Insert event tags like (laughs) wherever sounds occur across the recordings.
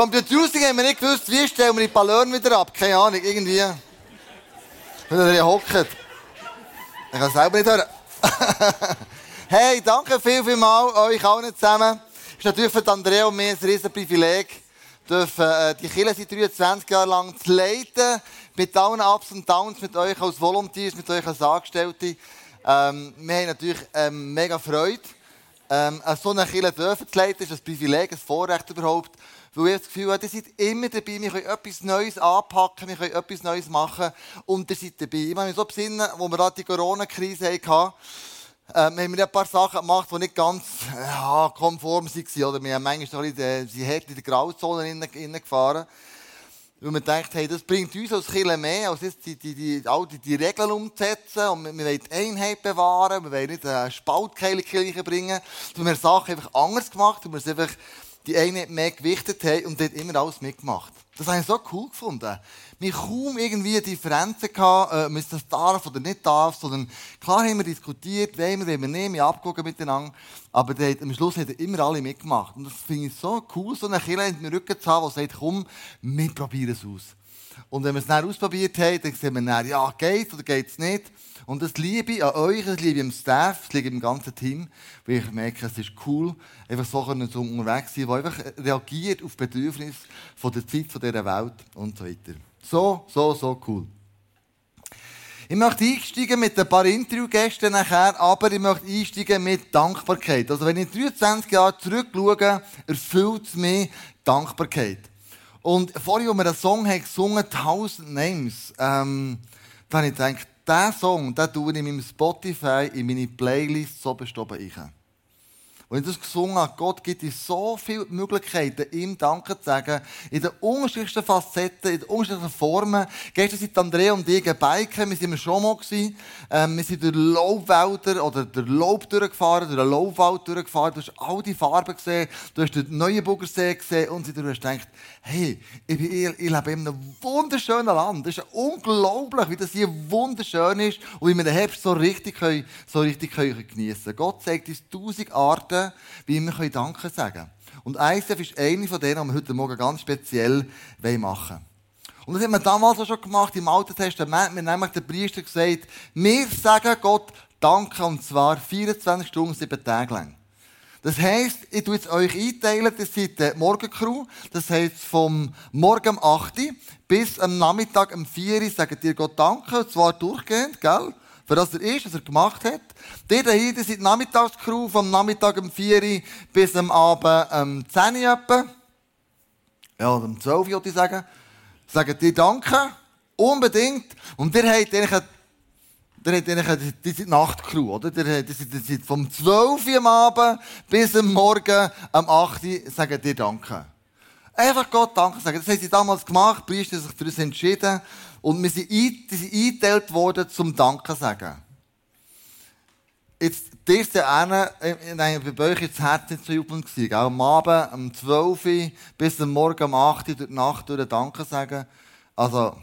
Vom Producing haben wir nicht gewusst, wie stellen wir die Ballon wieder ab. Keine Ahnung, irgendwie. Wenn er hier hockt. Ich kann es selber nicht hören. (laughs) hey, danke viel, viel mal euch allen zusammen. Es ist natürlich für Andrea und mir ein riesen Privileg, dürfen, äh, die Kirche seit 23 Jahren lang zu leiten. Mit allen Ups und Downs, mit euch als Volunteers, mit euch als Angestellte. Ähm, wir haben natürlich ähm, mega Freude. Ähm, so eine Kirche dürfen zu leiten, ist ein Privileg, ein Vorrecht überhaupt. Weil ich das Gefühl habe, ihr seid immer dabei, wir können etwas Neues anpacken, wir können etwas Neues machen und ihr seid dabei. Ich meine, so besinnen, wo wir da die Corona-Krise hatten, ähm, haben wir ein paar Sachen gemacht, die nicht ganz ja, konform waren. Oder wir haben manchmal ein bisschen, sie in die Grauzone gefahren. Weil wir denkt, hey, das bringt uns als Kirche mehr, als die, die, die, all die, die Regeln umzusetzen. Und wir, wir wollen die Einheit bewahren, wir wollen nicht eine Spaltkeile Kirche bringen. Wir haben Sachen einfach anders gemacht und wir es einfach die eine mehr gewichtet haben und dort immer alles mitgemacht. Das habe ich so cool gefunden. Wir kaum irgendwie Differenzen gehabt, äh, man das darf oder nicht darf, sondern klar haben wir diskutiert, wollen wir, wollen wir nicht, wir abgeguckt miteinander, aber dort, am Schluss haben immer alle mitgemacht. Und das finde ich so cool, so eine Kirche in den Rücken zu haben, die sagt, komm, wir probieren es aus. Und wenn wir es dann ausprobiert haben, dann sehen wir dann, ja, geht oder geht es nicht. Und das liebe ich an euch, das liebe ich am Staff, das liebe ich im ganzen Team, weil ich merke, es ist cool, einfach so so unterwegs sein, der einfach reagiert auf Bedürfnisse von der Zeit, von dieser Welt und so weiter. So, so, so cool. Ich möchte einsteigen mit ein paar Interviewgästen nachher, aber ich möchte einsteigen mit Dankbarkeit. Also wenn ich 23 Jahre zurückschaue, erfüllt es mich Dankbarkeit. Und vorhin, als wir einen Song haben gesungen, 1000 Names, ähm, da habe ich gedacht, diesen Song, den tue ich in meinem Spotify, in meine Playlist so bestoben ein. Und ich das gesungen habe, Gott gibt uns so viele Möglichkeiten, ihm Danke zu sagen, in den unterschiedlichsten Facetten, in den unterschiedlichsten Formen. Gestern sind Andrea und ich Biken, wir sind schon mal. Ähm, wir sind durch Laubwälder oder durch Laub durchgefahren, durch einen Laubwald durchgefahren. Du hast all die Farben gesehen, du hast den Neuenburgersee gesehen und du hast gedacht, hey, ich, bin, ich, ich lebe in einem wunderschönen Land. Es ist unglaublich, wie das hier wunderschön ist und wie wir den Herbst so richtig, können, so richtig können geniessen können. Gott zeigt uns tausend Arten, Arten, wie wir Danke sagen können. Und ICF ist eine von denen, die wir heute Morgen ganz speziell machen wollen. Und das haben wir damals auch schon gemacht im Alten Testament. Wir haben nämlich den Priester gesagt, wir sagen Gott Danke, und zwar 24 Stunden, 7 Tage lang. Das heisst, ich tue jetzt euch einteilen, das seid die Morgencrew. Das heisst, vom Morgen um 8 Uhr bis am Nachmittag um 4 Uhr sagen dir Gott Danke, und zwar durchgehend, gell? Für das er ist, was er gemacht hat. Die da hier, sind Nachmittagscrew vom Nachmittag um 4 Uhr bis am Abend um 10 Uhr etwa. Ja, um 12 Uhr, würde ich sagen. Sagen dir Danke. Unbedingt. Und ihr habt eigentlich der hat eigentlich die Nachtcrew, oder? Der, die sind vom 12 Uhr am Abend bis am Morgen am 8 Uhr sagen dir Danke. Einfach Gott Danke sagen. Das haben sie damals gemacht, die Priester sich für uns entschieden. Und wir sind, eingeteilt worden zum Danke sagen. Jetzt, die erste eine, nein, bei euch ist das Herz nicht so jubelnd gewesen. Am Abend, um 12 Uhr, bis am Morgen um 8 Uhr durch die Nacht durch Danke sagen. Also,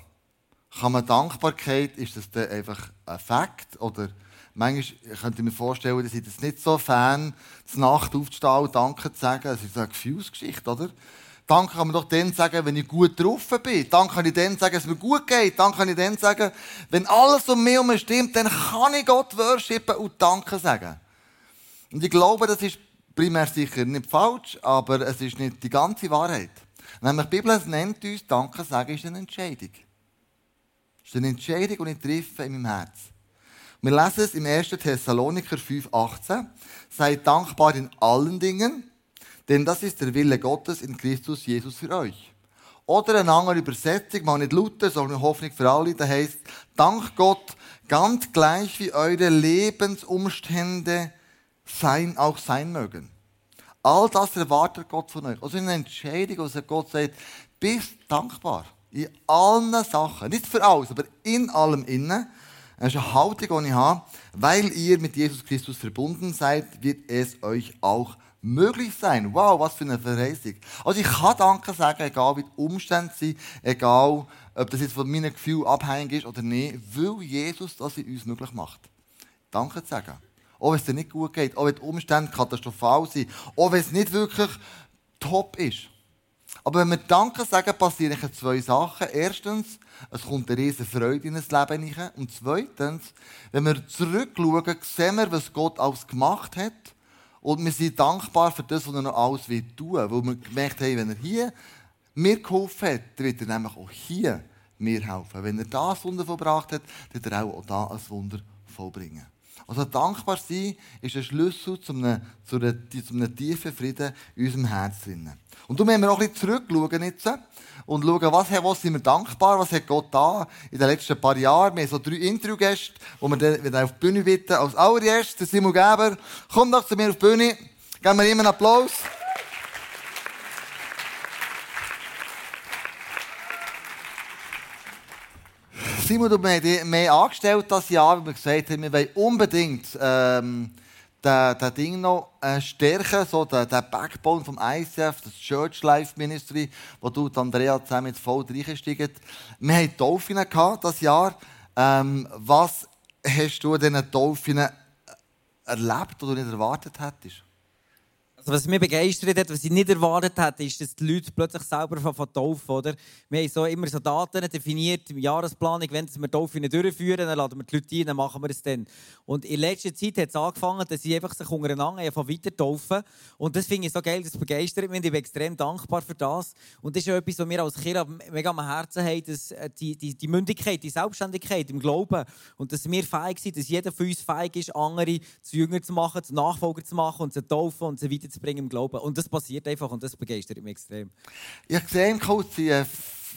kann man Dankbarkeit, ist das dann einfach ein Fakt? Oder manchmal könnte ich mir vorstellen, dass ich das nicht so Fan, die Nacht aufzustehen und Danke zu sagen. Das ist eine Gefühlsgeschichte, oder? Danke kann man doch dann sagen, wenn ich gut drauf bin. Danke kann ich dann sagen, dass es mir gut geht. Danke kann ich dann sagen, wenn alles um mich herum stimmt, dann kann ich Gott worshipen und Danke sagen. Und ich glaube, das ist primär sicher nicht falsch, aber es ist nicht die ganze Wahrheit. Nämlich die Bibel nennt uns, Danke sagen ist eine Entscheidung. Es ist eine Entscheidung, die ich treffe in meinem Herz. Wir lesen es im 1. Thessaloniker 5,18. Seid dankbar in allen Dingen, denn das ist der Wille Gottes in Christus Jesus für euch. Oder eine andere Übersetzung, mal nicht Luther, sondern Hoffnung für alle, da heißt, dank Gott, ganz gleich wie eure Lebensumstände sein, auch sein mögen. All das erwartet Gott von euch. Also eine Entscheidung, also Gott sagt, bist dankbar. In allen Sachen. Nicht für alles, aber in allem innen. Das ist eine Haltung, die ich habe. Weil ihr mit Jesus Christus verbunden seid, wird es euch auch möglich sein. Wow, was für eine Verheißung. Also ich kann Danke sagen, egal wie die Umstände sind, egal ob das jetzt von meinem Gefühl abhängig ist oder nicht, weil Jesus das in uns möglich macht. Danke zu sagen. Auch wenn es dir nicht gut geht, auch wenn die Umstände katastrophal sind, auch wenn es nicht wirklich top ist. Aber wenn wir Danke sagen, passieren zwei Sachen. Erstens, es kommt eine riesige Freude in das Leben hinein. Und zweitens, wenn wir zurückschauen, sehen wir, was Gott alles gemacht hat. Und wir sind dankbar für das, was er noch alles tun will. Weil wir gemerkt haben, wenn er hier mir geholfen hat, dann wird er nämlich auch hier mir helfen. Wenn er das Wunder vollbracht hat, dann wird er auch da ein Wunder vollbringen. Also dankbar sein ist ein Schlüssel zu einem, zu einem, zu einem tiefen Frieden in unserem Herzen. Und darum müssen wir auch ein bisschen zurückschauen jetzt und schauen, was, was sind wir dankbar, was hat Gott da in den letzten paar Jahren. Wir haben so drei Interviewgäste, die wir dann auf die Bühne bitten. Als allererstes, Simon Geber, komm doch zu mir auf die Bühne. Geben wir ihm einen Applaus. Simon, du hast mehr angestellt das Jahr, weil wir gesagt haben, wir wollen unbedingt ähm, den Ding noch äh, stärken, so den, den Backbone vom ICF, das Church Life Ministry, wo du und Andrea zusammen jetzt voll reingestiegen Wir hatten Taufen das Jahr. Ähm, was hast du diesen Taufen erlebt, die du nicht erwartet hättest? Also, was mich begeistert hat, was ich nicht erwartet hätte, ist, dass die Leute plötzlich selber von taufen. Oder? Wir haben so immer so Daten definiert im Jahresplanung, wenn wir Taufe nicht durchführen, dann laden wir die Leute ein, dann machen wir es dann. Und in letzter Zeit hat es angefangen, dass sie einfach sich untereinander von weiter taufen. Und das finde ich so geil, das begeistert mich. Ich bin extrem dankbar für das. Und das ist auch etwas, was wir als Kirche mega am Herzen haben, dass äh, die, die, die Mündigkeit, die Selbstständigkeit im Glauben und dass wir fähig sind, dass jeder von uns fähig ist, andere zu Jünger zu machen, zu Nachfolger zu machen und zu taufen und so weiter zu bringen im Glauben. Und das passiert einfach und das begeistert mich extrem. Ich sehe im Coach, sie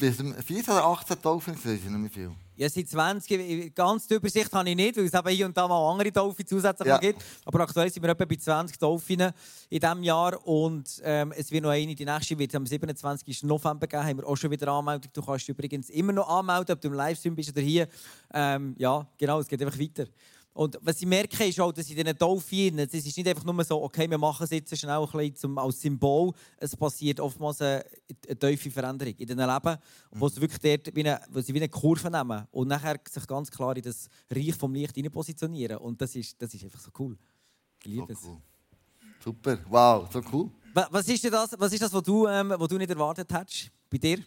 14 oder 18 Taufen, das ist nicht mehr viel. Ja, seit 20, ganz die Übersicht habe ich nicht, weil es eben hier und da mal andere Taufen zusätzlich ja. gibt. Aber aktuell sind wir etwa bei 20 Taufen in diesem Jahr und ähm, es wird noch eine, die nächste wird am 27. November geben, haben wir auch schon wieder Anmeldung. Du kannst übrigens immer noch anmelden, ob du im Livestream bist oder hier. Ähm, ja, genau, es geht einfach weiter. Und was ich merke, ist auch, dass in diesen Taufen, es ist nicht einfach nur so, okay, wir machen es jetzt schnell ein bisschen zum, als Symbol. Es passiert oftmals eine, eine tiefe Veränderung in diesen Leben, wo sie wirklich dort wie eine, wo sie wie eine Kurve nehmen und nachher sich ganz klar in das Reich vom Licht positionieren. Und das ist, das ist einfach so cool. Ich liebe so cool. Super, wow, so cool. Was ist das, was, ist das was, du, ähm, was du nicht erwartet hättest bei dir?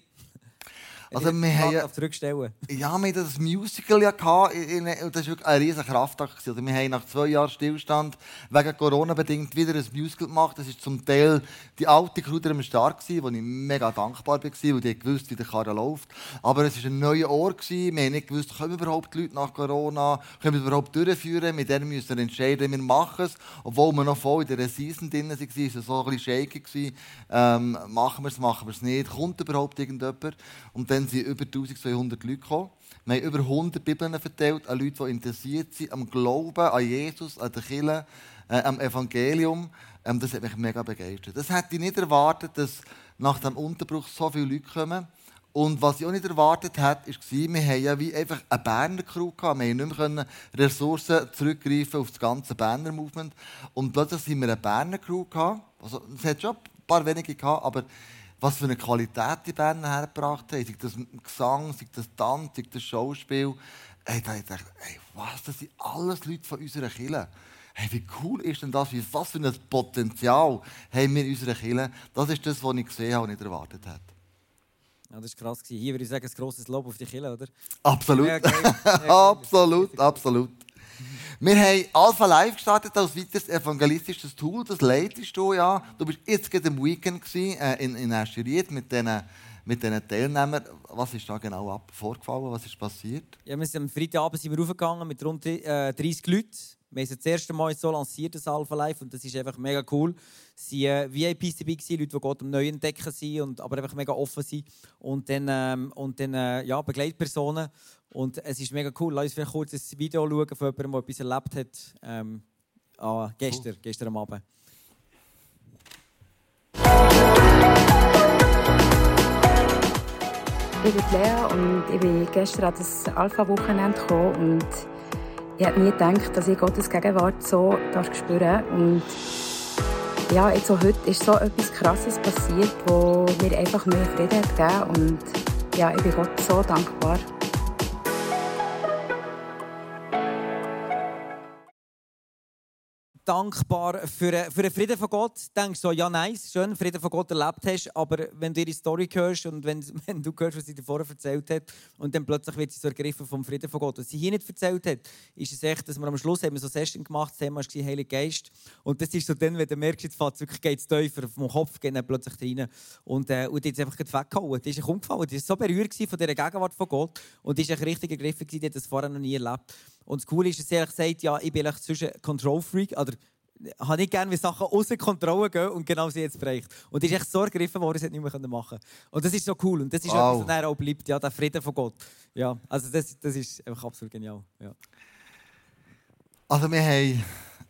Also wir haben ja, zurückstellen. Ja, wir hatten das Musical ja gehabt, und das war wirklich ein riesiger Kraftakt. Also wir haben nach zwei Jahren Stillstand wegen Corona bedingt wieder ein Musical gemacht. Das ist zum Teil die alte die am Start war, wo ich mega dankbar war, weil die gewusst, wie der Karre läuft. Aber es war ein neuer Ort. Wir haben nicht gewusst, können überhaupt die Leute nach Corona, können wir überhaupt durchführen. Mit denen müssen wir entscheiden, wir machen es. Obwohl wir noch voll in der Season drin waren, war es so ein bisschen shaky. Ähm, machen wir es, machen wir es nicht. Kommt überhaupt irgendjemand? Und dann dann sind über 1200 Leute gekommen. Wir haben über 100 Bibeln verteilt an Leute, die interessiert sind am Glauben, an Jesus, an der Kirche, äh, am Evangelium. Ähm, das hat mich mega begeistert. Das hätte ich nicht erwartet, dass nach dem Unterbruch so viele Leute kommen. Und was ich auch nicht erwartet habe, war, wir haben ja wie einfach eine Berner Crew gehabt. Wir konnten nicht mehr Ressourcen zurückgreifen auf das ganze Berner Movement. Und plötzlich sind wir eine Berner Crew gehabt. Also, es hat schon ein paar wenige gehabt, aber was für eine Qualität die Band hergebracht haben. Sei das Gesang, sei das Tanz, sei das Schauspiel. Hey, da ich gedacht, hey, was, das sind alles Leute von unserer Kirche. Hey, wie cool ist denn das? Was für ein Potenzial haben wir in unserer Kirche? Das ist das, was ich gesehen habe und nicht erwartet hätte. Ja, das war krass. Hier würde ich sagen, ein grosses Lob auf die Kirche, oder? Absolut. Ja, (laughs) absolut, absolut. Wir haben Alpha Live gestartet als weiteres evangelistisches Tool. Das leitest du ja. Du bist jetzt gerade im Weekend gewesen, äh, in, in Ascheriet mit diesen mit Teilnehmern. Was ist da genau vorgefallen? Was ist passiert? Ja, wir sind am Freitagabend sind wir raufgegangen mit rund äh, 30 Leuten. Wir haben es das erste Mal so lanciert, das Alpha Live, und das ist einfach mega cool. Es waren äh, VIPs dabei, Leute, die Gott am Neuen entdecken sind, und, aber einfach mega offen sind. Und dann, ähm, und dann äh, ja, Begleitpersonen. Und es ist mega cool. Lass uns vielleicht kurz ein Video schauen von jemandem, der etwas erlebt hat. Ähm, ah, gestern, cool. gestern am Abend. Ich bin Lea und ich bin gestern an das Alpha-Wochenende gekommen und ich habe nie gedacht, dass ich Gottes Gegenwart so spüren darf. Und ja, jetzt so heute ist so etwas Krasses passiert, wo mir einfach mehr Frieden hat gegeben und ja, ich bin Gott so dankbar. Dankbar für, für den Frieden von Gott. Denkst so, ja, nice, schön, Frieden von Gott erlebt hast, aber wenn du ihre Story hörst und wenn, (laughs) wenn du hörst, was sie dir vorher erzählt hat und dann plötzlich wird sie so ergriffen vom Frieden von Gott. Was sie hier nicht erzählt hat, ist es echt, dass wir am Schluss haben so Session gemacht, das Thema war Heiliger Geist. Und das ist so dann, wenn du merkst, jetzt fährt wirklich geht's tiefer, vom Kopf gehen dann plötzlich rein. Und, äh, und ist einfach weggehauen. Die ist umgefallen. Die war so berührt von dieser Gegenwart von Gott und die ist richtig ergriffen, die hat das vorher noch nie erlebt. Und das Coole ist, dass er sagt, ja, ich bin zwischen Control Freak oder habe nicht gerne, wie Sachen außer Kontrolle gehen und genau sie jetzt bereicht. Und die ist echt so ergriffen worden, sie nicht mehr machen Und das ist so cool. Und das ist wow. etwas, was auch bleibt, ja, der Frieden von Gott. Ja, also das, das ist einfach absolut genial. Ja. Also wir haben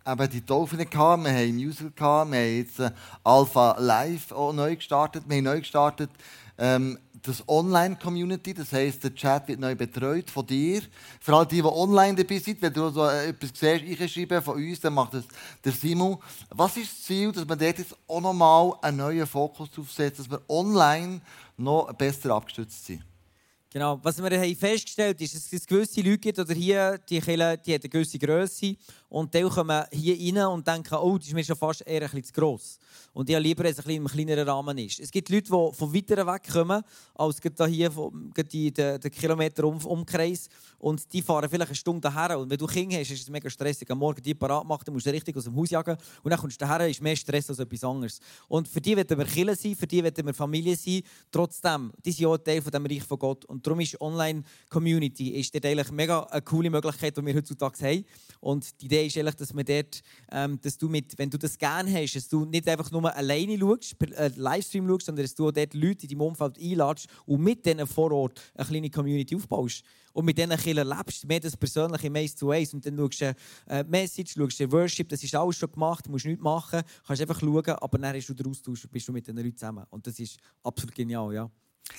eben die Dolphine gehabt, wir haben Musical gehabt, wir haben jetzt äh, Alpha Live auch neu gestartet, wir haben neu gestartet ähm, das Online-Community, das heisst, der Chat wird neu betreut von dir. Für alle die, die online dabei sind, wenn du so etwas siehst, einschreiben von uns, dann macht das der Simon. Was ist das Ziel, dass man dort jetzt auch nochmal einen neuen Fokus aufsetzt, dass wir online noch besser abgestützt sind? Genau. Was wir haben festgestellt haben, ist, dass es gewisse Leute gibt, oder hier, die Kirche, die hat eine gewisse Größe. Und die kommen hier rein und denken, oh, das ist mir schon fast eher ein bisschen zu gross. Und ich habe lieber, dass es ein bisschen im kleineren Rahmen ist. Es gibt Leute, die von weiter weg kommen, als hier die, den, den Kilometer um, Umkreis. Und die fahren vielleicht eine Stunde daher. Und wenn du Kinder hast, ist es mega stressig. Am Morgen die parat machen, dann musst du richtig aus dem Haus jagen. Und dann kommst du daher, ist mehr Stress als etwas anderes. Und für die wollen wir Kirche sein, für die wollen wir Familie sein. Trotzdem, die sind auch Teil von dem Reich von Gott. Und darum ist Online-Community ist eigentlich mega eine coole Möglichkeit, die wir heutzutage haben. Und die Idee ist eigentlich, dass, man dort, ähm, dass du mit, wenn du das gerne hast, dass du nicht einfach nur alleine schaust, per äh, Livestream schaust, sondern dass du auch dort Leute in deinem Umfeld einladest und mit denen vor Ort eine kleine Community aufbaust. Und mit diesen Kindern lebst, mehr das persönliche Eins zu Eins. Und dann schaust du äh, Message, schaust du Worship, das ist alles schon gemacht, du musst nichts machen, kannst einfach schauen, aber dann hast du den Austausch und bist du mit den Leuten zusammen. Und das ist absolut genial, ja.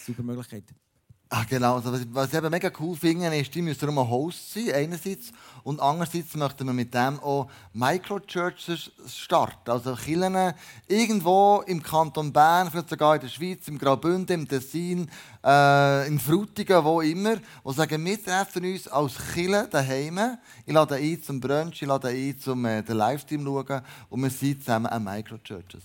Super Möglichkeit. Ach genau, also was, was ich eben mega cool finde, ist, die müssen darum ein Host sein, einerseits. Und andererseits möchten wir mit dem auch Microchurches starten. Also Kirchen irgendwo im Kanton Bern, vielleicht sogar in der Schweiz, im Graubünden, im Tessin, äh, in Frutigen, wo immer, die sagen, wir treffen uns als Kirche daheim. Ich lade ein zum Brunch, ich lade ein zum äh, den Livestream schauen und wir sind zusammen an Microchurches.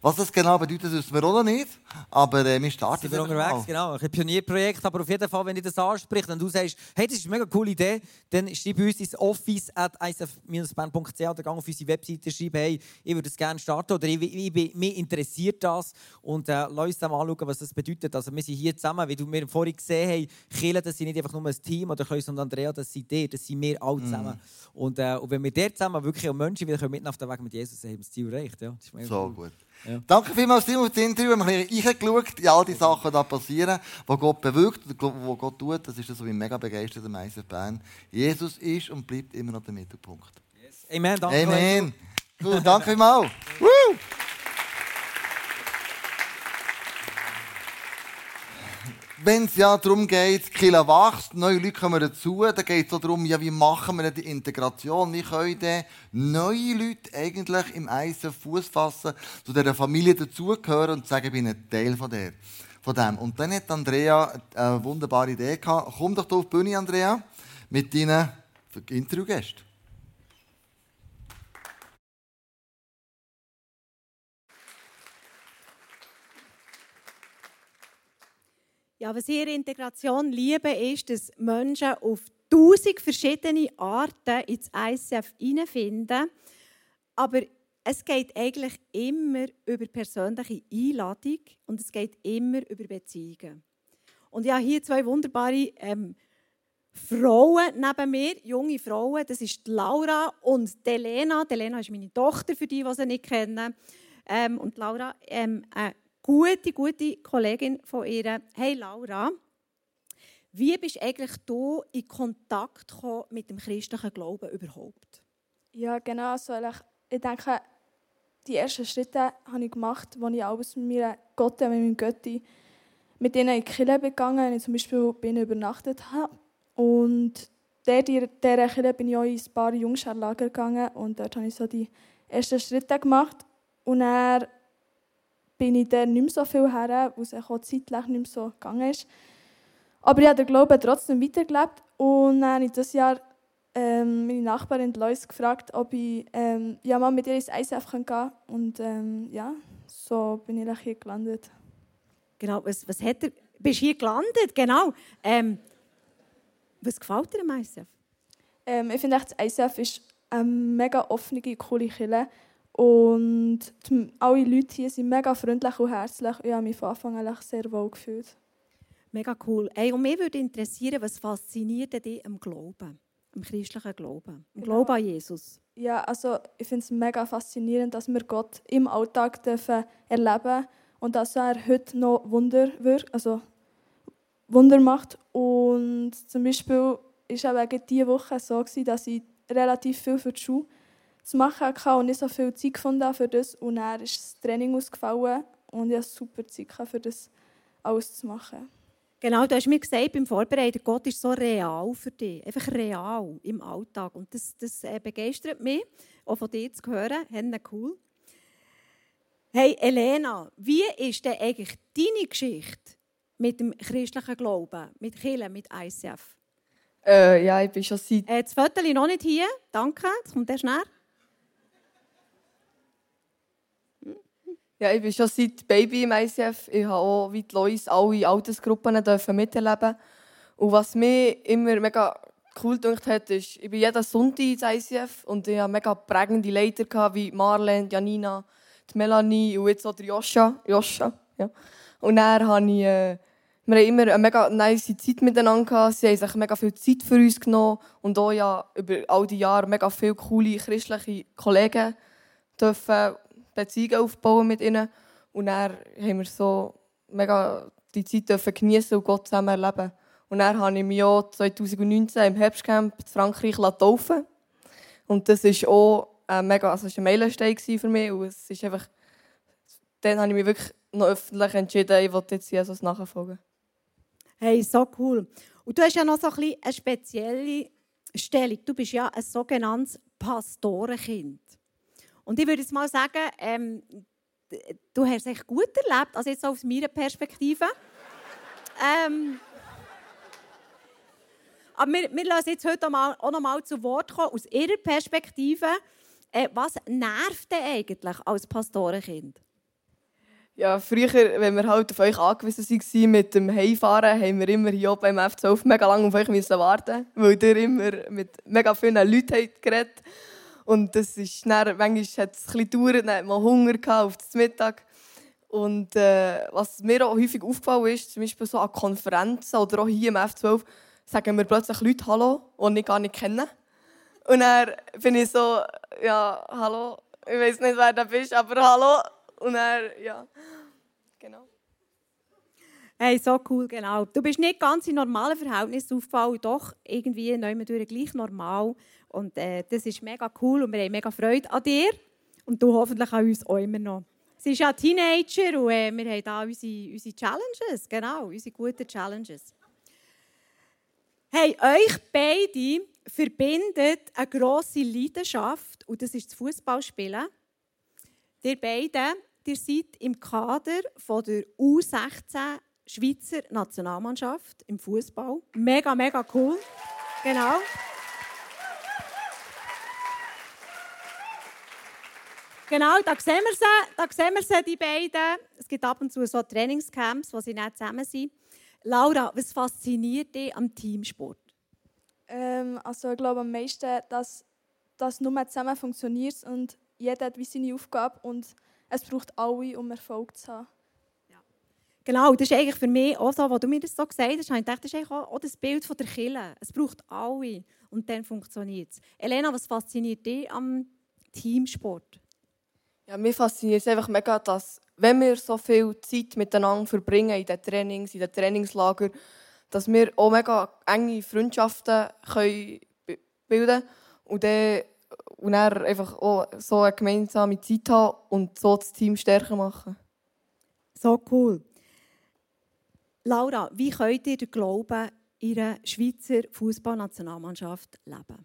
Was das genau bedeutet, wissen wir auch noch nicht. Aber äh, wir starten sind wir unterwegs, mal. genau. Ein Pionierprojekt. Aber auf jeden Fall, wenn ich das anspricht und du sagst, hey, das ist eine mega coole Idee, dann schreib uns ins office at isf-band.ch oder gang auf unsere Webseite schreib, hey, ich würde das gerne starten oder ich, ich, ich, mich interessiert das. Und äh, lass uns mal anschauen, was das bedeutet. Also wir sind hier zusammen, wie du mir vorhin gesehen hast, Kille, das sind nicht einfach nur ein Team oder Klaus und Andrea, das sind die, das sind wir alle zusammen. Mm. Und, äh, und wenn wir dort zusammen wirklich auch Menschen wieder mitten auf den Weg mit Jesus haben, das Ziel erreicht. Ja, so cool. gut. Ja. Danke vielmals, Simon, für das Interview. Wir haben ein bisschen reingeschaut in all die Sachen, die da passieren, die Gott bewirkt, die Gott tut. Das ist was mich mega begeistert am ISF Bern. Jesus ist und bleibt immer noch der Mittelpunkt. Yes. Amen, danke. Amen. Cool, danke vielmals. (laughs) wenn es ja darum geht, Kirche wächst, neue Leute kommen dazu, dann geht es auch darum, ja, wie machen wir die Integration? Wie können denn neue Leute eigentlich im Eisen Fuß fassen, zu dieser Familie dazugehören und sagen, ich bin ein Teil von der, von dem. Und dann hat Andrea eine wunderbare Idee gehabt. Komm doch hier auf die Bühne, Andrea, mit deinen Interviewgästen. Ja, was in Integration liebe, ist, dass Menschen auf tausend verschiedene Arten ins ICF hineinfinden. Aber es geht eigentlich immer über persönliche Einladung und es geht immer über Beziehungen. Und ja, hier zwei wunderbare ähm, Frauen neben mir, junge Frauen. Das ist Laura und Delena. Delena ist meine Tochter, für die, die sie nicht kennen. Ähm, und Laura, ähm, eine gute, gute Kollegin von ihr. Hey Laura, wie bist eigentlich du in Kontakt mit dem christlichen Glauben überhaupt? Ja, genau. Also ich denke, die ersten Schritte habe ich gemacht, als ich alles mit mir Gott, mit meinem Götti, mit denen in die Kirche gegangen ich zum Beispiel bin übernachtet habe. Und in dieser Kirche bin ich auch in ein paar Jungscharlager gegangen und dort habe ich so die ersten Schritte gemacht. Und er bin ich dann nicht mehr so viel her, weil es auch zeitlich nicht mehr so gegangen ist. Aber ich habe den Glauben trotzdem weitergelebt und dann in dieses Jahr ähm, meine Nachbarin Lois gefragt, ob ich ähm, ja, mal mit ihr ins ICF gehen kann. Und ähm, ja, so bin ich hier gelandet. Genau, was, was hat er? Bist hier gelandet, genau. Ähm, was gefällt dir am ICF? Ähm, ich finde, das ICF ist eine mega offene, coole Kirche. Und die, alle Leute hier sind mega freundlich und herzlich. Ich habe mich von Anfang an sehr wohl gefühlt. Mega cool. Ey, und mich würde interessieren, was fasziniert dich am Glauben, am christlichen Glauben, am genau. Glauben an Jesus? Ja, also ich finde es mega faszinierend, dass wir Gott im Alltag dürfen erleben und dass er heute noch Wunder wirkt, also Wunder macht. Und zum Beispiel war es diese Woche so, dass ich relativ viel für die Schule zu machen hatte und nicht so viel Zeit gefunden für das. Und dann ist das Training ausgefallen und ich hatte super Zeit für das alles zu machen. Genau, du hast mir gesagt beim Vorbereiten, Gott ist so real für dich. Einfach real im Alltag. Und das, das äh, begeistert mich, auch von dir zu hören. Hände cool. Hey, Elena, wie ist denn eigentlich deine Geschichte mit dem christlichen Glauben, mit Kirche, mit ICF? Äh, ja, ich bin schon seit... Äh, das Foto noch nicht hier. Danke, das kommt erst näher. Ja, ich bin schon seit Baby im ICF. Ich habe auch wie die Lois alle Altersgruppen miterleben. Und was mir immer mega cool gedacht hat, ist, ich bin jeden Sonntag ins ICF und ich hatte mega prägende Leiter wie Marlene, Janina, die Melanie und jetzt auch Joscha. Joscha ja. Und dann habe ich, äh, wir haben immer eine mega nice Zeit miteinander gehabt. Sie haben sich mega viel Zeit für uns genommen und auch ja über all die Jahre mega viele coole christliche Kollegen dürfen Beziehungen aufbauen mit ihnen. Und dann haben wir so mega die Zeit dürfen genießen und Gott zusammen erleben. Und dann habe ich mich auch 2019 im Herbstcamp in Frankreich taufen Und das war auch ein mega, also ein Meilenstein für mich. Und es ist einfach, dann habe ich mich wirklich noch öffentlich entschieden, ich wollte jetzt Jesus nachfolgen. Hey, so cool. Und du hast ja noch so ein eine spezielle Stellung. Du bist ja ein sogenanntes Pastorenkind. Und ich würde jetzt mal sagen, ähm, du hast es echt gut erlebt, also jetzt aus meiner Perspektive. ähm, aber wir, wir lassen jetzt heute auch noch mal zu Wort kommen, aus ihrer Perspektive. Äh, was nervt denn eigentlich als Pastorenkind? Ja, früher, wenn wir halt auf euch angewiesen waren mit dem Heimfahren, haben wir immer hier beim F12 mega lange auf euch warten, weil ihr immer mit mega vielen Leuten geredet habt. Und das ist dann, manchmal hat es ein bisschen gedauert, dann hat man Hunger auf das Mittag. Und äh, was mir auch häufig aufgefallen ist, zum Beispiel so an Konferenzen oder auch hier im F12, sagen mir plötzlich Leute Hallo, die ich gar nicht kenne. Und dann bin ich so, ja, hallo, ich weiß nicht, wer du bist, aber hallo. Und dann, ja, genau. Hey, so cool, genau. Du bist nicht ganz in normalen Verhältnissen aufgefallen, doch irgendwie nehmen wir gleich normal. Und äh, das ist mega cool und wir haben mega Freude an dir. Und du hoffentlich an uns auch immer noch. Sie ist ja Teenager und äh, wir haben da unsere, unsere Challenges, genau, unsere guten Challenges. Hey, euch beide verbindet eine grosse Leidenschaft und das ist das Fußballspielen. Ihr beide, ihr seid im Kader von der U16 Schweizer Nationalmannschaft im Fußball. Mega, mega cool. Genau. Genau, da sehen wir sie, da sehen wir sie, die beiden. Es gibt ab und zu so Trainingscamps, wo sie nicht zusammen sind. Laura, was fasziniert dich am Teamsport? Ähm, also ich glaube am meisten, dass das nur zusammen funktioniert und jeder hat wie seine Aufgabe und es braucht alle, um Erfolg zu haben. Ja. Genau, das ist eigentlich für mich auch so, was du mir das so gesagt hast, ich dachte, das ist eigentlich auch das Bild von der Kille. Es braucht alle und dann funktioniert es. Elena, was fasziniert dich am Teamsport? Ja, mir fasziniert es einfach mega, dass, wenn wir so viel Zeit miteinander verbringen in den Trainings, in den Trainingslagern, dass wir auch mega enge Freundschaften können bilden können und dann, und dann einfach auch so eine gemeinsame Zeit haben und so das Team stärker machen. So cool. Laura, wie könnt ihr den Glauben in der Schweizer Fußballnationalmannschaft leben?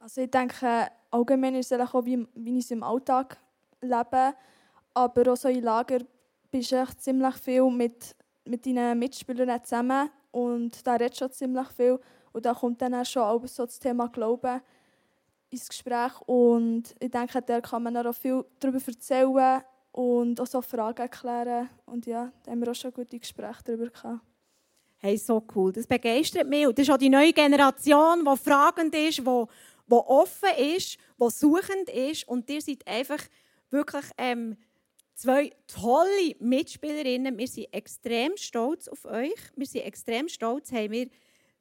Also ich denke, allgemein ist es auch wie, wie es im Alltag leben. Aber auch so in Lager bist du ziemlich viel mit, mit deinen Mitspielern zusammen und da redest schon ziemlich viel. Und da kommt dann auch schon auch so das Thema Glauben ins Gespräch. Und ich denke, da kann man auch viel darüber erzählen und auch so Fragen klären. Und ja, da haben wir auch schon gute Gespräche darüber gehabt. Hey, so cool. Das begeistert mich. Und das ist auch die neue Generation, die fragend ist, die, die offen ist, die suchend ist. Und ihr seid einfach wirklich ähm, zwei tolle Mitspielerinnen. Wir sind extrem stolz auf euch. Wir sind extrem stolz, haben wir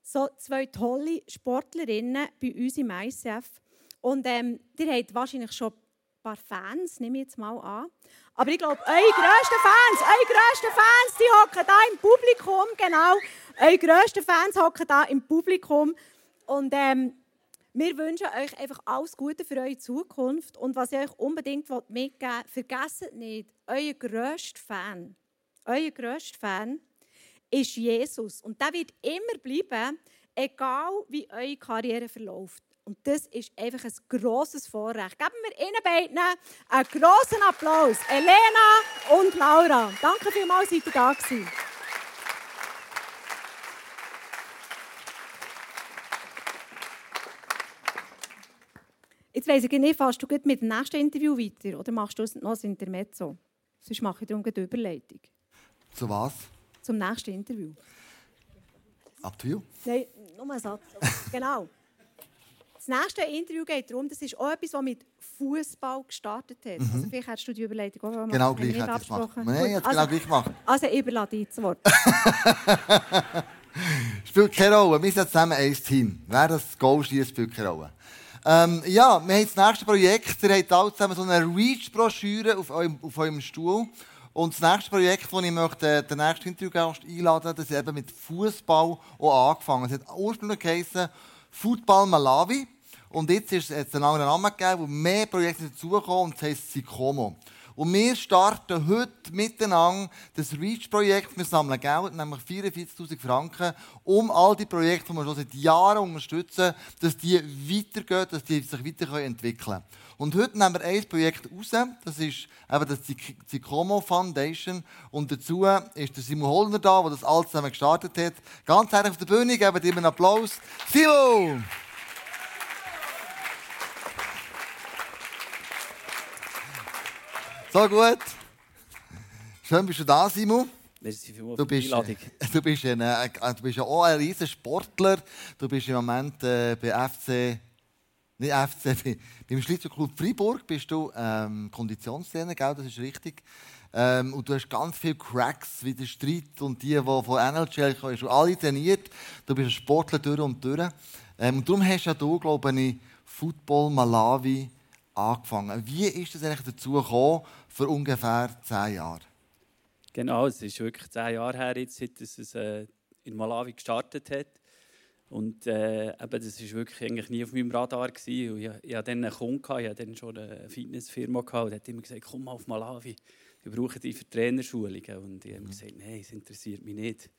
so zwei tolle Sportlerinnen bei uns im ICF. Und ähm, ihr habt wahrscheinlich schon ein paar Fans, nehme ich jetzt mal an. Aber ich glaube, eure grössten Fans, eure grössten Fans, die hocken da im Publikum, genau. Eure grössten Fans hocken da im Publikum. Und ähm, wir wünschen euch einfach alles Gute für eure Zukunft. Und was ich euch unbedingt mitgeben will, vergesst nicht, euer grösster Fan, euer grösster Fan ist Jesus. Und der wird immer bleiben, egal wie eure Karriere verläuft. Und das ist einfach ein grosses Vorrecht. Geben wir Ihnen beiden einen grossen Applaus. Elena und Laura. Danke vielmals, dass ihr da gewesen. Jetzt weiss ich nicht, fährst du mit dem nächsten Interview weiter oder machst du noch ein Intermezzo? Sonst mache ich darum eine Überleitung. Zu was? Zum nächsten Interview. Up to you. Nein, nur ein Satz. (laughs) genau. Das nächste Interview geht darum, das ist auch etwas, das mit Fußball gestartet hat. Mhm. Also vielleicht hättest du die Überleitung auch gemacht. Genau gleich hätte ich gemacht. Nein, jetzt also, genau gleich gemacht. Also ich überlasse dir das Wort. (laughs) spielt keine Rolle. Wir sind zusammen ein Team. Wer das Goal schießt, spielt keine Rolle. Ähm, ja, wir haben das nächste Projekt. Ihr habt alle zusammen so eine Reach-Broschüre auf, auf eurem Stuhl. Und das nächste Projekt, das ich möchte, den nächsten Interviewgast einladen möchte, ist eben mit Fußball angefangen. Es hat ursprünglich geheißen Football Malawi. Und jetzt ist es einen anderen Namen gegeben, wo mehr Projekte dazukommen und das heisst Sikomo. Und wir starten heute miteinander das REACH-Projekt. Wir sammeln Geld, nämlich 44.000 Franken, um all die Projekte, die wir schon seit Jahren unterstützen, dass die weitergehen, dass die sich weiter entwickeln können. Und heute nehmen wir ein Projekt raus. Das ist eben das Zicomo Foundation. Und dazu ist der Simon Hollner da, der das alles zusammen gestartet hat. Ganz herzlich auf der Bühne, geben ihm einen Applaus. Simon! So gut. Schön bist du da, Simon. Du bist, du, bist ein, äh, du bist ja auch ein riesiger Sportler. Du bist im Moment äh, bei FC, nicht FC, (laughs) bei, beim Schweizer Club Freiburg bist du ähm, Konditionstrainer, gell? das ist richtig. Ähm, und du hast ganz viele Cracks wie der Streit und die, die von NLCL kommen, du alle trainiert. Du bist ein Sportler durch und durch. Ähm, und darum hast ja du, glaube ich, Football Malawi angefangen. Wie ist es eigentlich dazu gekommen, vor ungefähr zehn Jahren? Genau, es ist wirklich zehn Jahre her, jetzt, seit es äh, in Malawi gestartet hat. Und äh, eben, das war wirklich eigentlich nie auf meinem Radar. Gewesen. ich, ich hatte dann einen Kunden, ich hatte dann schon eine Fitnessfirma gehabt, und hat immer gesagt, komm mal auf Malawi, wir brauchen dich für Trainerschulungen. Und ich habe mhm. gesagt, nein, es interessiert mich nicht.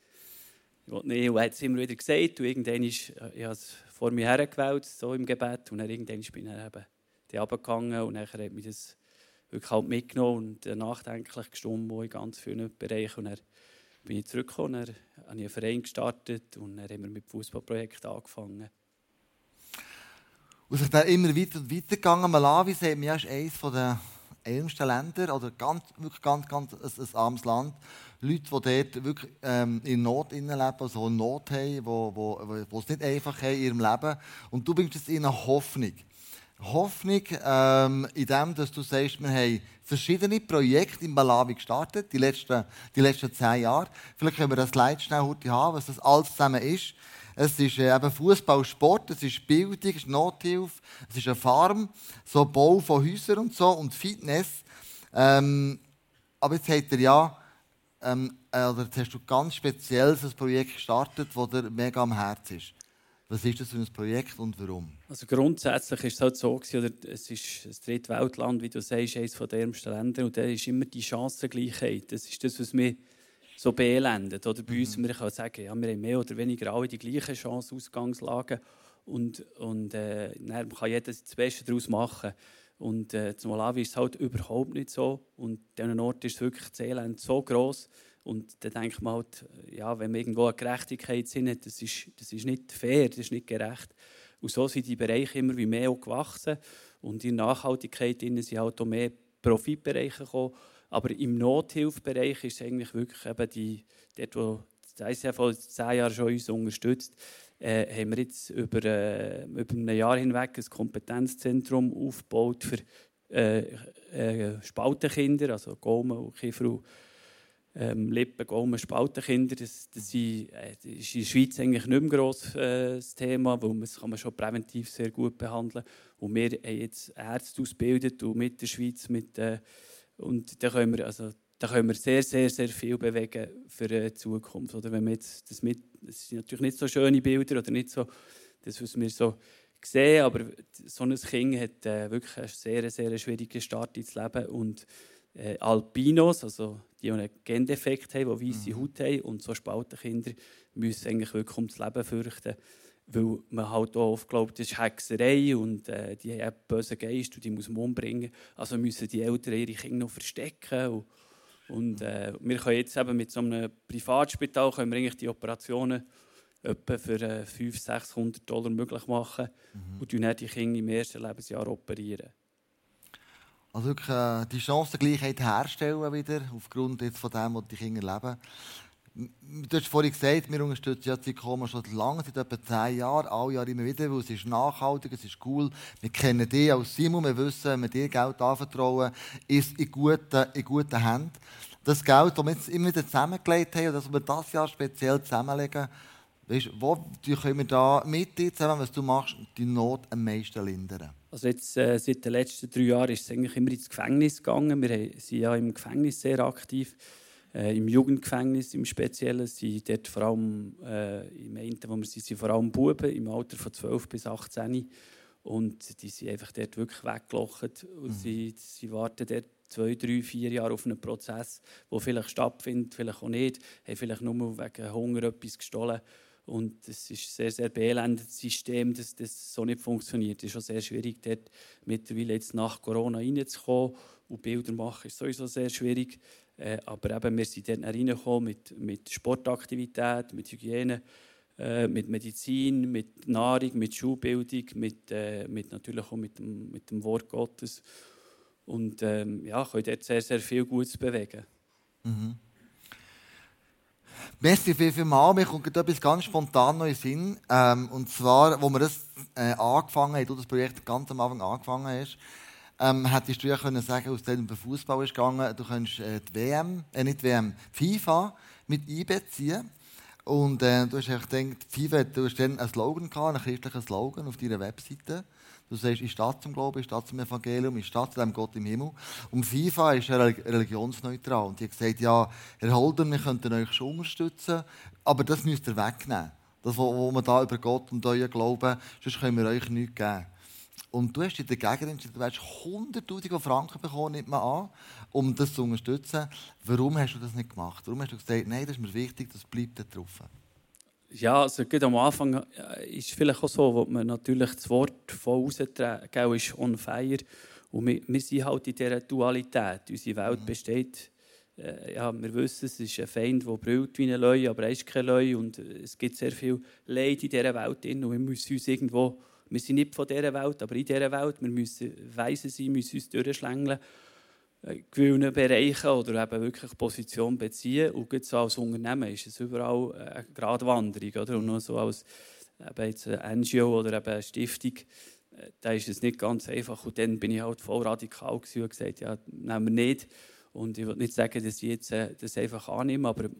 Ich wollte nicht. Und er hat es immer wieder gesagt, und irgendwann ist, äh, ich habe es vor mir hergewählt, so im Gebet, und dann irgendwann bin ich eben runtergegangen und dann hat mich das wirklich halt mitgenommen und nachdenklich gestimmt in ganz vielen Bereichen. Und dann bin ich zurückgekommen, dann habe ich einen Verein gestartet und dann haben wir mit Fußballprojekten angefangen. Und ist dann immer weiter und weiter gegangen. Malawi sagt mir, ist eines der ärmsten Länder oder ganz, wirklich ganz, ganz ein, ein armes Land. Leute, die dort wirklich ähm, in Not leben, also Not haben, die es nicht einfach haben in ihrem Leben. Und du bringst es ihnen Hoffnung. Hoffnung ähm, in dem, dass du sagst, wir haben verschiedene Projekte in Malawi gestartet, die letzten, die letzten zehn Jahre. Vielleicht können wir das Slide schnell heute haben, was das alles zusammen ist. Es ist äh, eben Fußball, Sport, es ist Bildung, es ist Nothilfe, es ist eine Farm, so Bau von Häusern und so und Fitness. Ähm, aber jetzt hat er ja, ähm, äh, oder jetzt hast du ganz speziell ein Projekt gestartet, das dir mega am Herzen ist. Was ist das für ein Projekt und warum? Also grundsätzlich ist es halt so, oder es ist ein Drittweltland, wie du sagst, eines der ärmsten Länder. Und da ist immer die Chancengleichheit. Das ist das, was mich so beelendet. Oder bei mhm. uns, wir können sagen, ja, wir haben mehr oder weniger alle die gleichen Chance, Ausgangslagen. Und, und äh, dann kann jeder das Beste daraus machen. Und äh, zum Malawi ist es halt überhaupt nicht so. Und an diesem Ort ist wirklich das Elend so gross. Und dann denkt man halt, ja, wenn man irgendwo eine Gerechtigkeit sinnet, das ist, das ist nicht fair, das ist nicht gerecht. Und so sind die Bereiche immer wie mehr gewachsen. Und in Nachhaltigkeit sind halt auch mehr Profitbereiche gekommen. Aber im Nothilfbereich ist eigentlich wirklich eben die, dort, wo das ICF vor zehn Jahren schon uns unterstützt, äh, haben wir jetzt über, äh, über ein Jahr hinweg ein Kompetenzzentrum aufgebaut für äh, äh, Spaltenkinder, also Gaumen und Kiefer ähm, Lippen, Gaumen, Spaltenkinder. Das, äh, das, ist in der Schweiz eigentlich nicht mehr gross äh, das Thema, weil das kann man schon präventiv sehr gut behandeln. Und wir haben jetzt Ärzte ausgebildet und mit der Schweiz mit, äh, und da können wir also da können wir sehr, sehr, sehr viel bewegen für die Zukunft. Oder wenn jetzt das mit, das sind natürlich nicht so schöne Bilder oder nicht so, das, was wir so sehen, aber so ein Kind hat äh, wirklich einen sehr, sehr schwierigen Start ins Leben und äh, Albinos, also die, einen Gendefekt haben, die weiße mhm. Haut haben und so Spaltenkinder, müssen eigentlich wirklich ums Leben fürchten, weil man halt auch oft glaubt, das ist Hexerei und äh, die haben bösen Geist und die muss man umbringen. Also müssen die Eltern ihre Kinder noch verstecken und, und äh, wir können jetzt eben mit so einem Privatspital können wir eigentlich die Operationen etwa für äh, 500, 600 Dollar möglich machen mhm. und dann die Kinder im ersten Lebensjahr operieren. Also wirklich äh, die Chancengleichheit herstellen wieder, aufgrund jetzt von dem, was die Kinder leben. Du hast vorhin gesagt, wir unterstützen ja die Koma schon lange, seit etwa zehn Jahren, alle Jahre immer wieder, weil es ist nachhaltig, es ist cool. Wir kennen dich als Simon, wir wissen, wenn wir dir Geld anvertrauen, ist in guten, in guten Händen. Das Geld, das wir jetzt immer wieder zusammengelegt haben, und das wir das Jahr speziell zusammenlegen, weißt, wo können wir da mit dir zusammen, was du machst, die Not am meisten lindern? Also jetzt, äh, seit den letzten drei Jahren ist es eigentlich immer ins Gefängnis gegangen. Wir sind ja im Gefängnis sehr aktiv, äh, im Jugendgefängnis im Speziellen. sind dort vor allem, äh, im einen, wo wir sind, sind vor allem Buben im Alter von 12 bis 18. Und die sind einfach dort wirklich weggelocht. Und mhm. sie, sie warten dort zwei, drei, vier Jahre auf einen Prozess, der vielleicht stattfindet, vielleicht auch nicht. Haben vielleicht nur wegen Hunger etwas gestohlen. Und es ist ein sehr, sehr beelendetes System, dass das so nicht funktioniert. Es ist schon sehr schwierig, dort mittlerweile jetzt nach Corona reinzukommen. Und Bilder machen ist sowieso sehr schwierig. Äh, aber eben, wir sind dort reingekommen mit, mit Sportaktivität, mit Hygiene, äh, mit Medizin, mit Nahrung, mit Schulbildung, mit, äh, mit natürlich auch mit dem, mit dem Wort Gottes. Und ähm, ja, können dort sehr, sehr viel Gutes bewegen. Mhm. Merci viel, viel mal. Mir kommt etwas ganz spontan noch in Sinn. Ähm, und zwar, wo wir das äh, angefangen haben, das Projekt ganz am Anfang angefangen hast, ähm, hättest du ja können sagen, aus dem Fußball ist gegangen, du könntest äh, die WM, äh, nicht die WM, FIFA mit einbeziehen. Und äh, du hast gedacht, FIFA, du hast dann einen Slogan gehabt, einen christlichen Slogan auf deiner Webseite. Du sagst, ich stehe zum Glauben, ich stehe zum Evangelium, ich stehe zu dem Gott im Himmel. Und FIFA ist ja religionsneutral. Und die hat gesagt, ja, Herr Holder, wir könnten euch schon unterstützen, aber das müsst ihr wegnehmen. Das, wo wir da über Gott und euren Glauben, sonst können wir euch nichts geben. Und du hast dich dagegen entschieden, du hast 100'000 Franken bekommen, nimmt man an, um das zu unterstützen. Warum hast du das nicht gemacht? Warum hast du gesagt, nein, das ist mir wichtig, das bleibt da drauf? Ja, also gerade am Anfang äh, ist es vielleicht auch so, wo man natürlich das Wort von außen ist on fire. Und wir, wir sind halt in dieser Dualität. Unsere Welt mhm. besteht, äh, ja, wir wissen, es ist ein Feind, der brüllt wie ein Leu, aber er ist kein Leu. Und es gibt sehr viel Leid in dieser Welt. Drin. Und wir müssen uns irgendwo, wir sind nicht von dieser Welt, aber in dieser Welt, wir müssen weise sein, müssen uns durchschlängeln gewinnen Bereichen oder eben wirklich Position beziehen. Und so als Unternehmen ist es überall eine Gratwanderung. Oder? Und nur so als eben jetzt eine NGO oder eben eine Stiftung, äh, da ist es nicht ganz einfach. Und dann bin ich halt voll radikal und gesagt, ja, nehmen wir nicht. Und ich will nicht sagen, dass ich jetzt äh, das einfach annehme, aber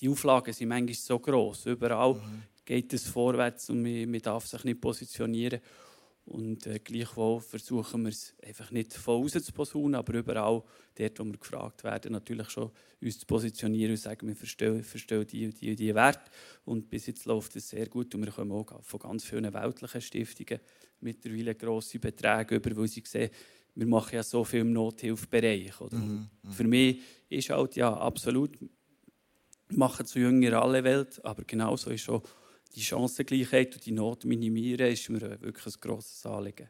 die Auflagen sind manchmal so groß. Überall mhm. geht es vorwärts und man, man darf sich nicht positionieren. Und äh, gleichwohl versuchen wir es einfach nicht von außen zu posaunen, aber überall, dort, wo wir gefragt werden, natürlich schon uns zu positionieren und sagen, wir verstehen, verstehen die und die, die Werte. Und bis jetzt läuft es sehr gut und wir kommen auch von ganz vielen weltlichen Stiftungen mittlerweile grosse Beträge über, weil sie sehen, wir machen ja so viel im Nothilfebereich. Oder? Mhm, mhm. Für mich ist halt ja absolut, machen zu jünger alle Welt, aber genauso ist schon die Chancengleichheit und die Not minimieren, ist mir wirklich ein grosses Anliegen.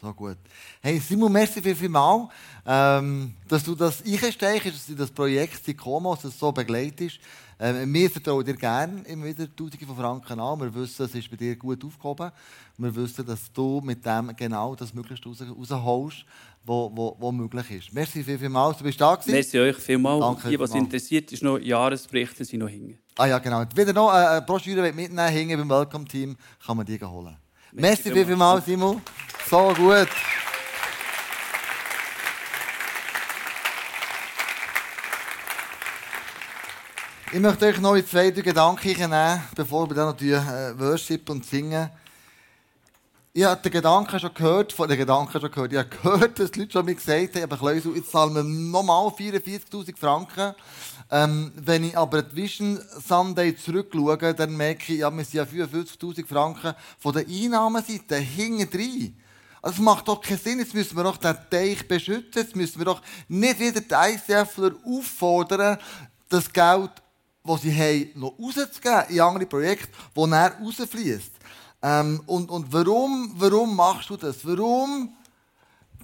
So gut. Hey Simon, merci viel, viel mal, ähm, dass du das einsteichst, dass du das Projekt Sikomos so begleitest. Ähm, wir vertrauen dir gerne immer wieder Tausende von Franken an. Wir wissen, es ist bei dir gut aufgehoben. Wir wissen, dass du mit dem genau das Möglichste raus, rausholst, was möglich ist. Merci viel, viel mal, du bist da gewesen. Merci euch vielmals. Danke Die, was vielmals. interessiert, ist noch Jahresberichte, sind noch hinten. Ah ja, genau. Wieder noch eine Broschüre mitnehmen, hängen beim Welcome-Team, kann man die holen. Merci, viel, viel mal, Simon. So gut. Ich möchte euch noch in zwei drei Gedanken nehmen, bevor wir dann natürlich äh, Worship und singen. Ich habe den Gedanken schon gehört, von den Gedanken schon gehört. Ich habe gehört, dass die Leute schon mir gesagt haben, aber Kleusel, jetzt zahlen wir nochmal 44'000 Franken. Ähm, wenn ich aber die Vision Sunday zurückschaue, dann merke ich, ja, wir sind ja 55'000 Franken von der Einnahmenseite hinten drin. Also, es macht doch keinen Sinn. Jetzt müssen wir doch den Teich beschützen. Jetzt müssen wir doch nicht wieder die ICFler auffordern, das Geld, das sie haben, noch rauszugeben in andere Projekte, wo näher rausfließt. Ähm, und, und warum, warum machst du das? Warum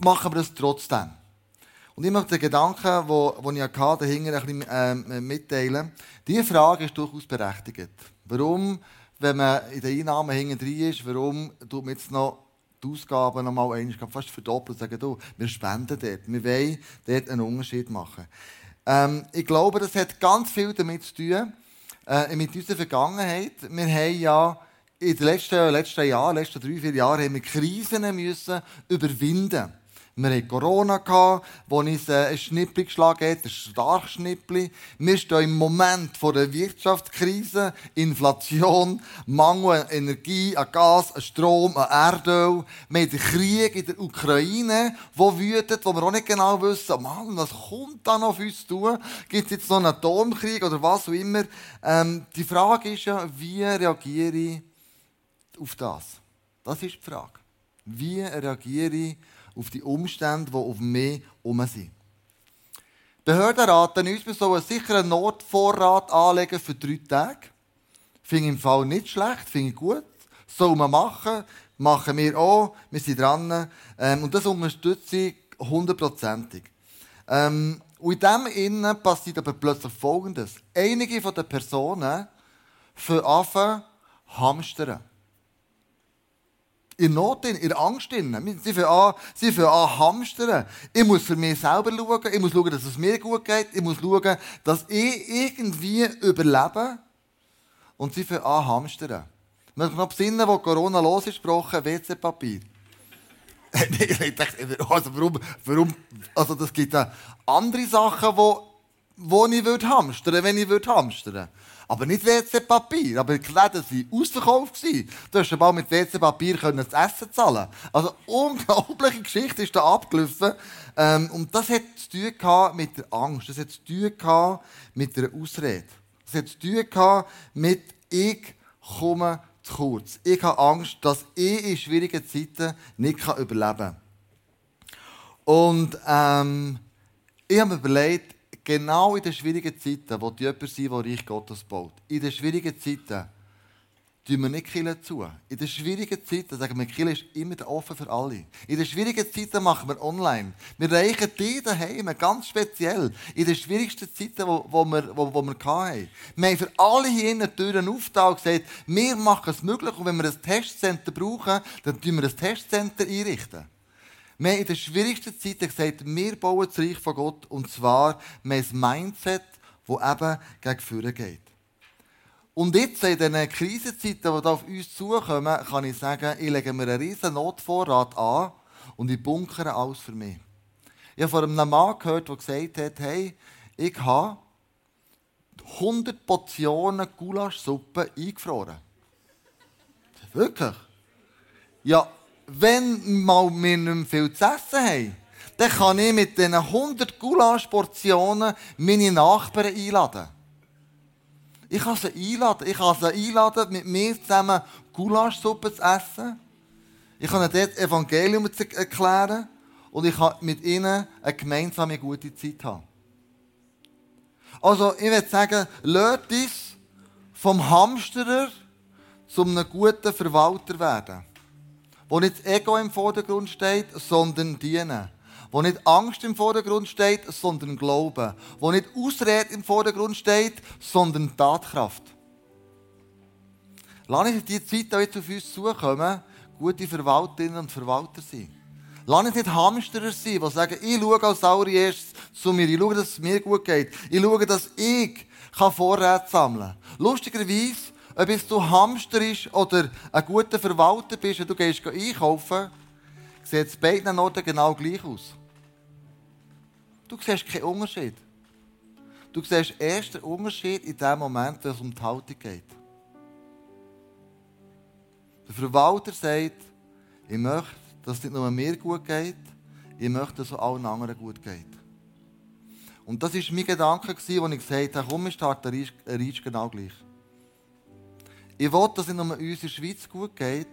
machen wir das trotzdem? Und ich möchte den Gedanken, den wo, ich hatte, dahinter ein bisschen ähm, mitteilen. Diese Frage ist durchaus berechtigt. Warum, wenn man in den Einnahmen hinten drin ist, warum tut man jetzt noch die Ausgaben noch mal einmal fast verdoppeln und sagen, du, wir spenden dort. Wir wollen dort einen Unterschied machen. Ähm, ich glaube, das hat ganz viel damit zu tun, äh, mit unserer Vergangenheit. Wir haben ja in den letzten, letzten Jahren, letzten drei, vier Jahren, haben wir Krisen müssen überwinden wir hatten Corona, wo uns äh, ein Schnippli geschlagen hat, ein starkes Schnippli. Wir stehen im Moment vor einer Wirtschaftskrise, Inflation, Mangel an Energie, an Gas, an Strom, an Erdöl. Wir haben den Krieg in der Ukraine, der wütet, wo wir auch nicht genau wissen, Mann, was kommt da noch auf uns zu? Gibt es jetzt noch einen Atomkrieg oder was auch immer? Ähm, die Frage ist ja, wie reagiere ich auf das? Das ist die Frage. Wie reagiere ich auf die Umstände, die auf mich herum sind? Behörden raten uns, wir sollen einen Notvorrat anlegen für drei Tage. Finde ich im Fall nicht schlecht, finde ich gut. Soll man machen, machen wir auch, wir sind dran. Ähm, und das unterstütze ich hundertprozentig. Ähm, und in dem Innen passiert aber plötzlich Folgendes. Einige von den Personen für anfangen hamstern. In Not, in Angst. Sie fangen an, sie fangen an hamstern. Ich muss für mich selber schauen. Ich muss schauen, dass es mir gut geht. Ich muss schauen, dass ich irgendwie überlebe. Und sie fangen an hamstern. Ich möchte noch besinnen, wo Corona losgesprochen WC-Papier. (laughs) ich dachte, also warum, warum, also das gibt ja andere Sachen, wo, wo ich würde hamstern, wenn ich würde hamstern. Aber nicht WC-Papier. Aber die Läden waren ausverkauft. Du hast bald mit WC-Papier das Essen zahlen. Also unglaubliche Geschichte ist da abgelaufen. Ähm, und das hat zu tun mit der Angst. Das hat zu tun mit der Ausrede. Das hat zu tun mit ich komme zu kurz. Ich habe Angst, dass ich in schwierigen Zeiten nicht überleben kann. Und ähm, ich habe mir überlegt, genau in den schwierigen Zeiten, wo die jemand sein, der Reich Gottes baut, in den schwierigen Zeiten tun wir nicht Kirche zu. In den schwierigen Zeiten sagen wir, Kirche ist immer offen für alle. In den schwierigen Zeiten machen wir online. Wir reichen die daheim, ganz speziell. In den schwierigsten Zeiten, wo, wo wir, wo, wo wir hatten. Wir haben für alle hier in den Türen aufgetan und gesagt, wir machen es möglich und wenn wir ein Testcenter brauchen, dann tun wir ein Testcenter einrichten. Wir haben in den schwierigsten Zeiten gesagt, wir bauen das Reich von Gott und zwar mit einem Mindset, das eben gegen Führer geht. Und jetzt in diesen Krisenzeiten, die auf uns zukommen, kann ich sagen, ich lege mir einen riesen Notvorrat an und ich bunkere alles für mich. Ich habe von einem Mann gehört, der gesagt hat, hey, ich habe 100 Portionen Gulaschsuppe eingefroren. Wirklich? Ja, wenn mal wir nicht viel zu essen haben, dann kann ich mit diesen 100 Gulaschportionen meine Nachbarn einladen. Ich kann sie einladen. Ich kann sie einladen, mit mir zusammen Gulaschsuppe zu essen. Ich kann ihnen dort Evangelium zu erklären. Und ich kann mit ihnen eine gemeinsame gute Zeit haben. Also, ich würde sagen, lasst uns vom Hamsterer zu einem guten Verwalter werden. Wo nicht das Ego im Vordergrund steht, sondern dienen. Wo nicht Angst im Vordergrund steht, sondern Glauben. Wo nicht Ausrede im Vordergrund steht, sondern Tatkraft. Lass uns die Zeit, die jetzt auf uns zukommen, gute Verwalterinnen und Verwalter sein. Lass uns nicht Hamsterer sein, die sagen, ich schaue als allererstes zu mir, ich schaue, dass es mir gut geht, ich schaue, dass ich Vorräte sammeln kann. Lustigerweise, ob jetzt du Hamster bist oder ein guter Verwalter bist und du gehst einkaufen, sieht es beiden Orten genau gleich aus. Du siehst keinen Unterschied. Du siehst erst den Unterschied in dem Moment, wenn es um die Haltung geht. Der Verwalter sagt, ich möchte, dass es nicht nur mir gut geht, ich möchte, dass es allen anderen gut geht. Und das war mein Gedanke, als ich gesagt habe, komm, ich starte Reach genau gleich. Ich will, dass es uns in der Schweiz gut geht.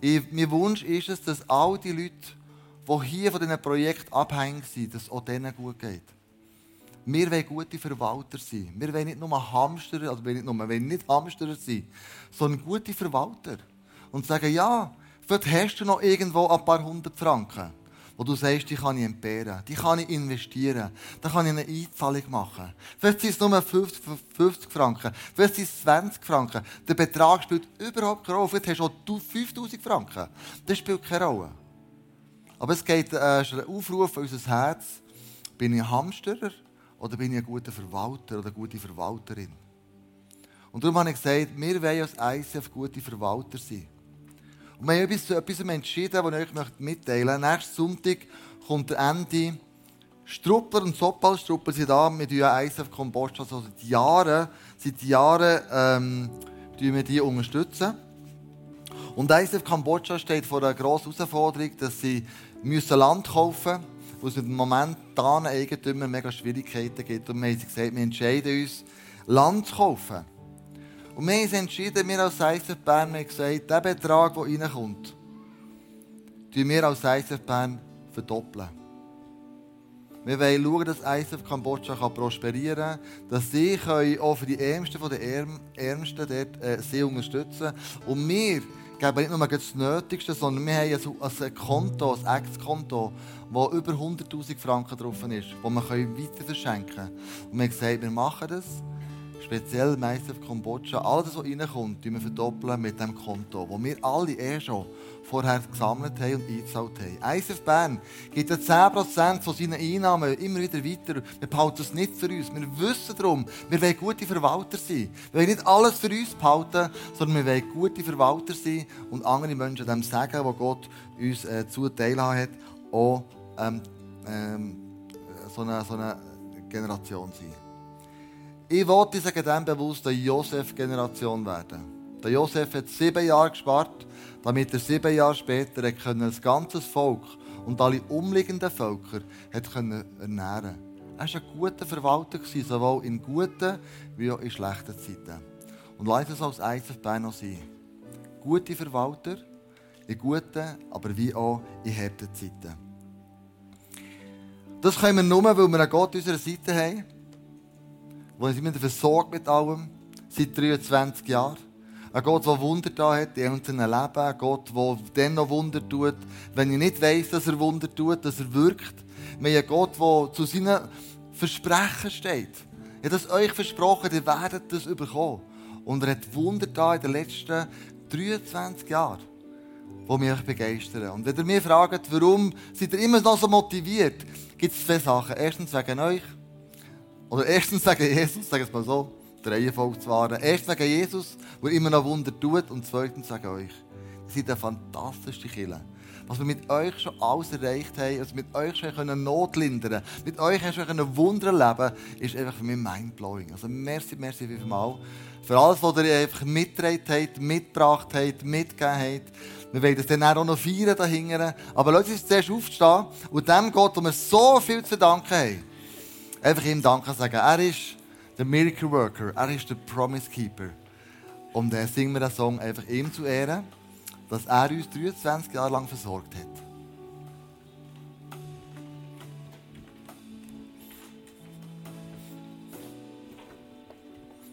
Ich, mein Wunsch ist es, dass all die Leute, die hier von diesem Projekt abhängig sind, dass es auch denen gut geht. Wir wollen gute Verwalter sein. Wir wollen nicht nur Hamster, also wir nicht nur, wir nicht Hamster sein, sondern gute Verwalter. Und sagen, ja, vielleicht hast du noch irgendwo ein paar hundert Franken wo du sagst, die kann ich entbehren, die kann ich investieren, da kann ich eine Einzahlung machen. Vielleicht sind es nur 50, 50 Franken, vielleicht sind es 20 Franken. Der Betrag spielt überhaupt keine Rolle. Vielleicht hast du auch 5000 Franken. Das spielt keine Rolle. Aber es geht äh, ist ein Aufruf an unser Herz. Bin ich ein Hamsterer oder bin ich ein guter Verwalter oder eine gute Verwalterin? Und darum habe ich gesagt, wir wollen als ICF gute Verwalter sein. Und wir haben etwas entschieden, das ich euch mitteilen möchte. Nächsten Sonntag kommt der Ende. Struppler und Sopal. Struppler sind da mit ISF Kompost. Also seit Jahren, seit Jahren ähm, wir die unterstützen. Und ISF Kambodscha steht vor einer grossen Herausforderung, dass sie müssen Land kaufen müssen, wo es mit dem momentanen Eigentümer mega Schwierigkeiten gibt. Und wir haben gesagt, wir entscheiden uns, Land zu kaufen. Und wir haben entschieden, wir als ISF Bern haben gesagt, der Betrag, der reinkommt, verdoppeln wir als ISF Bern verdoppeln. Wir wollen schauen, dass ISF Kambodscha prosperieren kann, dass sie auch für die Ärmsten von den Ärmsten dort, äh, sie unterstützen Und wir geben nicht nur das Nötigste, sondern wir haben ein Konto, ein Ex-Konto, wo über 100'000 Franken drauf ist, das wir weiter verschenken können. Und wir haben gesagt, wir machen das speziell meist auf Kambodscha, alles, was reinkommt, wir verdoppeln mit dem Konto, das wir alle eh schon vorher gesammelt haben und eingezahlt haben. ISF Bern gibt ja 10% von seinen Einnahmen immer wieder weiter. Wir behalten es nicht für uns. Wir wissen darum, wir wollen gute Verwalter sein. Wir wollen nicht alles für uns behalten, sondern wir wollen gute Verwalter sein und andere Menschen dem sagen, was Gott uns äh, zuteil hat, auch ähm, ähm, so, eine, so eine Generation sein. Ich wollte sagen dem bewusst eine Josef-Generation werden. Der Josef hat sieben Jahre gespart, damit er sieben Jahre später das ganze Volk und alle umliegenden Völker ernähren konnte. Er war ein guter Verwalter, sowohl in guten wie auch in schlechten Zeiten. Und lass es als ISF noch sein. Gute Verwalter in guten, aber wie auch in harten Zeiten. Das können wir nur, weil wir einen Gott an unserer Seite haben wo immer versorgt mit allem, seit 23 Jahren. Ein Gott, der Wunder da hat in unserem Leben. Ein Gott, der dann noch Wunder tut, wenn ich nicht weiss, dass er Wunder tut, dass er wirkt. Wir haben Gott, der zu seinen Versprechen steht. Er hat es euch versprochen, ihr werdet das bekommen. Und er hat Wunder da in den letzten 23 Jahren, die mich begeistern. Und wenn ihr mich fragt, warum seid ihr immer noch so motiviert, gibt es zwei Sachen. Erstens wegen euch. Oder erstens sagen Jesus, sage es mal so, der Reihenfolge zu wahren. Erstens sagen Jesus, der immer noch Wunder tut. Und zweitens sagen euch, ihr seid eine fantastische Kirche. Was wir mit euch schon alles erreicht haben, was wir mit euch schon Not lindern mit euch schon Wunder erleben ist einfach für mich mindblowing. Also merci, merci vielmal für alles, was ihr einfach mitgetragen habt, mitgebracht habt, mitgegeben habt. Wir werden das dann auch noch feiern dahinter. Aber lasst uns zuerst aufstehen und dem Gott, dem wir so viel zu verdanken haben, einfach ihm Danke sagen. Er ist der Miracle Worker, er ist der Promise Keeper. Und dann singen wir den Song einfach ihm zu Ehren, dass er uns 23 Jahre lang versorgt hat.